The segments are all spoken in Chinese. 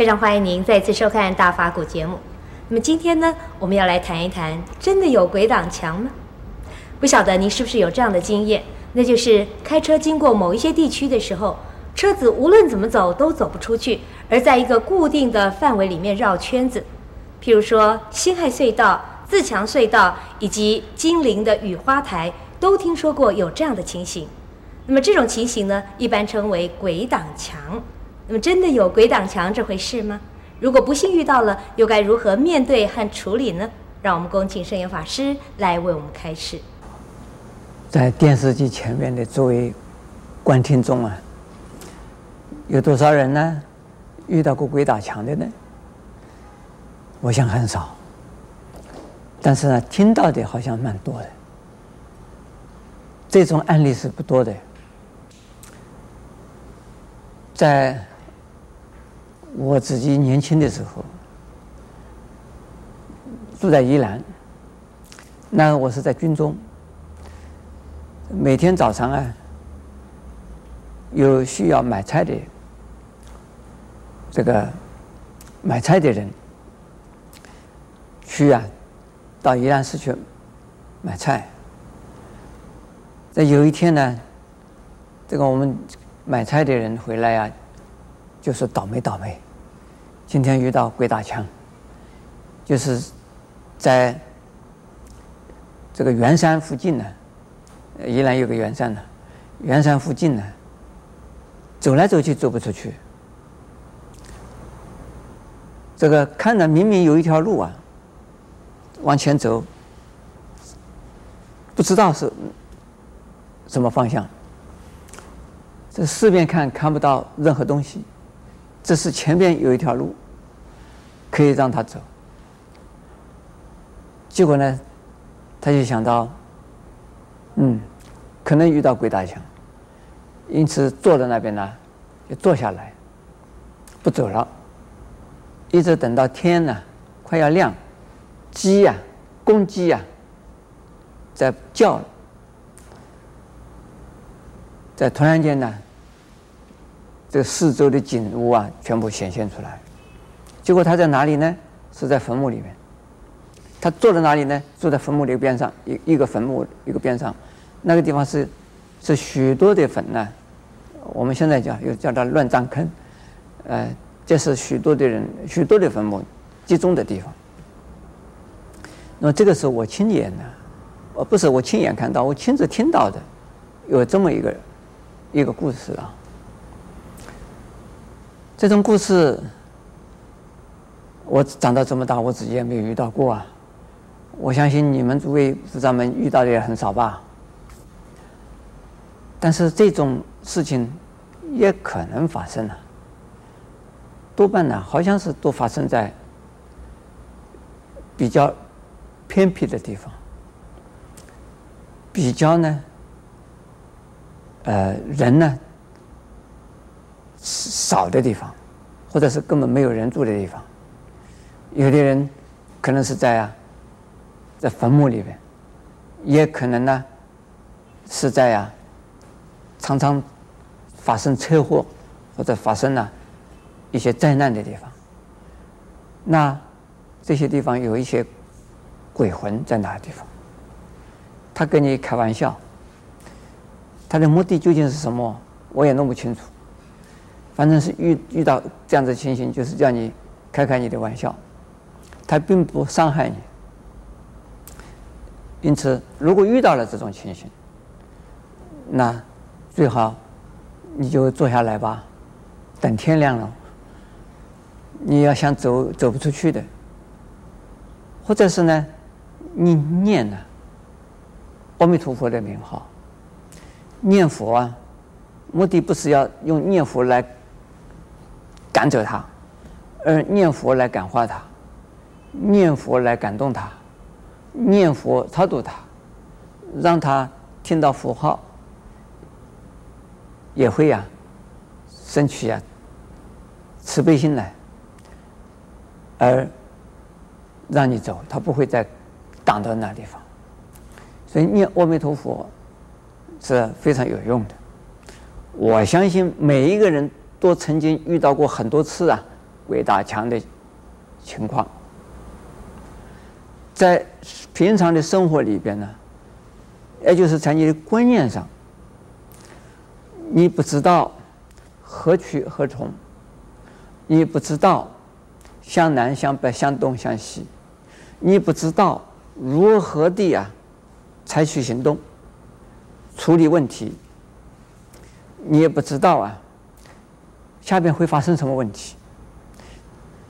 非常欢迎您再次收看《大法古》节目。那么今天呢，我们要来谈一谈，真的有鬼挡墙吗？不晓得您是不是有这样的经验？那就是开车经过某一些地区的时候，车子无论怎么走都走不出去，而在一个固定的范围里面绕圈子。譬如说辛亥隧道、自强隧道以及金陵的雨花台，都听说过有这样的情形。那么这种情形呢，一般称为鬼挡墙。那么真的有鬼挡墙这回事吗？如果不幸遇到了，又该如何面对和处理呢？让我们恭请圣严法师来为我们开示。在电视机前面的诸位观听众啊，有多少人呢？遇到过鬼打墙的呢？我想很少，但是呢，听到的好像蛮多的。这种案例是不多的。在我自己年轻的时候，住在宜兰，那我是在军中，每天早上啊，有需要买菜的，这个买菜的人去啊，到宜兰市去买菜。在有一天呢，这个我们。买菜的人回来啊，就是倒霉倒霉，今天遇到鬼打墙，就是在这个圆山附近呢，宜兰有个圆山呢，圆山附近呢，走来走去走不出去，这个看着明明有一条路啊，往前走，不知道是什么方向。这四边看看不到任何东西，这是前边有一条路，可以让他走。结果呢，他就想到，嗯，可能遇到鬼打墙，因此坐在那边呢，就坐下来，不走了，一直等到天呢快要亮，鸡呀、公鸡呀、在叫。在突然间呢，这四周的景物啊，全部显现出来。结果他在哪里呢？是在坟墓里面。他坐在哪里呢？坐在坟墓的边上，一一个坟墓一个边上，那个地方是是许多的坟呢。我们现在叫又叫它乱葬坑，呃，这是许多的人许多的坟墓集中的地方。那么这个是我亲眼的，呃，不是我亲眼看到，我亲自听到的，有这么一个。一个故事啊，这种故事我长到这么大，我自己也没有遇到过啊。我相信你们诸位师长们遇到的也很少吧。但是这种事情也可能发生啊，多半呢，好像是都发生在比较偏僻的地方，比较呢。呃，人呢少的地方，或者是根本没有人住的地方，有的人可能是在啊，在坟墓里边，也可能呢是在啊，常常发生车祸或者发生了一些灾难的地方。那这些地方有一些鬼魂在那个地方，他跟你开玩笑。他的目的究竟是什么？我也弄不清楚。反正是遇遇到这样的情形，就是叫你开开你的玩笑。他并不伤害你。因此，如果遇到了这种情形，那最好你就坐下来吧，等天亮了。你要想走走不出去的，或者是呢，你念呢阿弥陀佛的名号。念佛啊，目的不是要用念佛来赶走他，而念佛来感化他，念佛来感动他，念佛超度他，让他听到佛号，也会呀、啊，生起呀、慈悲心来，而让你走，他不会再挡到那地方。所以念阿弥陀佛。是非常有用的，我相信每一个人都曾经遇到过很多次啊，鬼打墙的情况。在平常的生活里边呢，也就是在你的观念上，你不知道何去何从，你不知道向南向北向东向西，你不知道如何的啊采取行动处理问题，你也不知道啊下边会发生什么问题，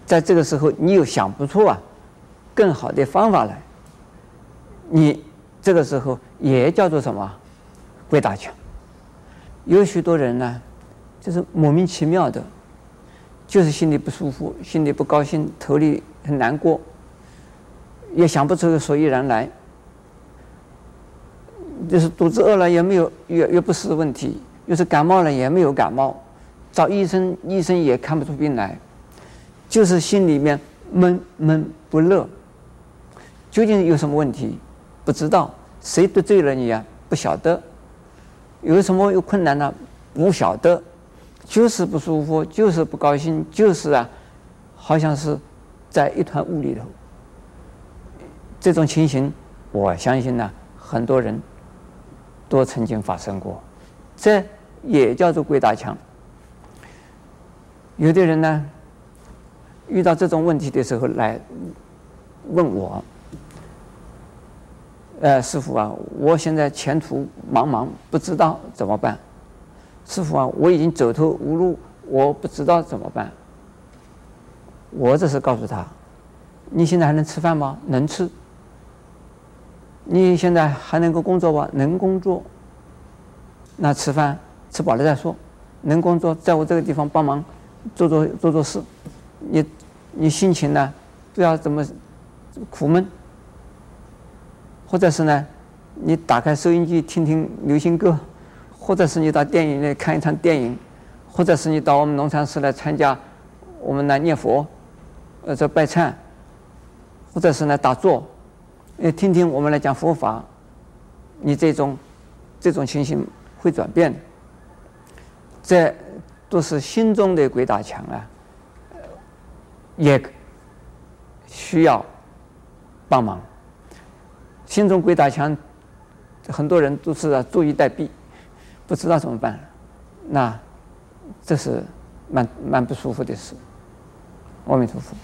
在这个时候你又想不出啊。更好的方法来，你这个时候也叫做什么？鬼打墙。有许多人呢，就是莫名其妙的，就是心里不舒服，心里不高兴，头里很难过，也想不出个所以然来。就是肚子饿了也没有，也也不是问题；又是感冒了也没有感冒，找医生医生也看不出病来，就是心里面闷闷不乐。究竟有什么问题？不知道，谁得罪了你呀？不晓得，有什么有困难呢？不晓得，就是不舒服，就是不高兴，就是啊，好像是在一团雾里头。这种情形，我相信呢，很多人都曾经发生过，这也叫做鬼打墙。有的人呢，遇到这种问题的时候来问我。呃，师傅啊，我现在前途茫茫，不知道怎么办。师傅啊，我已经走投无路，我不知道怎么办。我只是告诉他，你现在还能吃饭吗？能吃。你现在还能够工作吗？能工作。那吃饭吃饱了再说。能工作，在我这个地方帮忙做做做做事。你你心情呢，不要怎么苦闷。或者是呢，你打开收音机听听流行歌，或者是你到电影院看一场电影，或者是你到我们农禅寺来参加我们来念佛，呃，这拜忏，或者是呢打坐，呃，听听我们来讲佛法，你这种这种情形会转变，在都是心中的鬼打墙啊，也需要帮忙。心中鬼打墙，很多人都是坐以待毙，不知道怎么办，那这是蛮蛮不舒服的事。阿弥陀佛。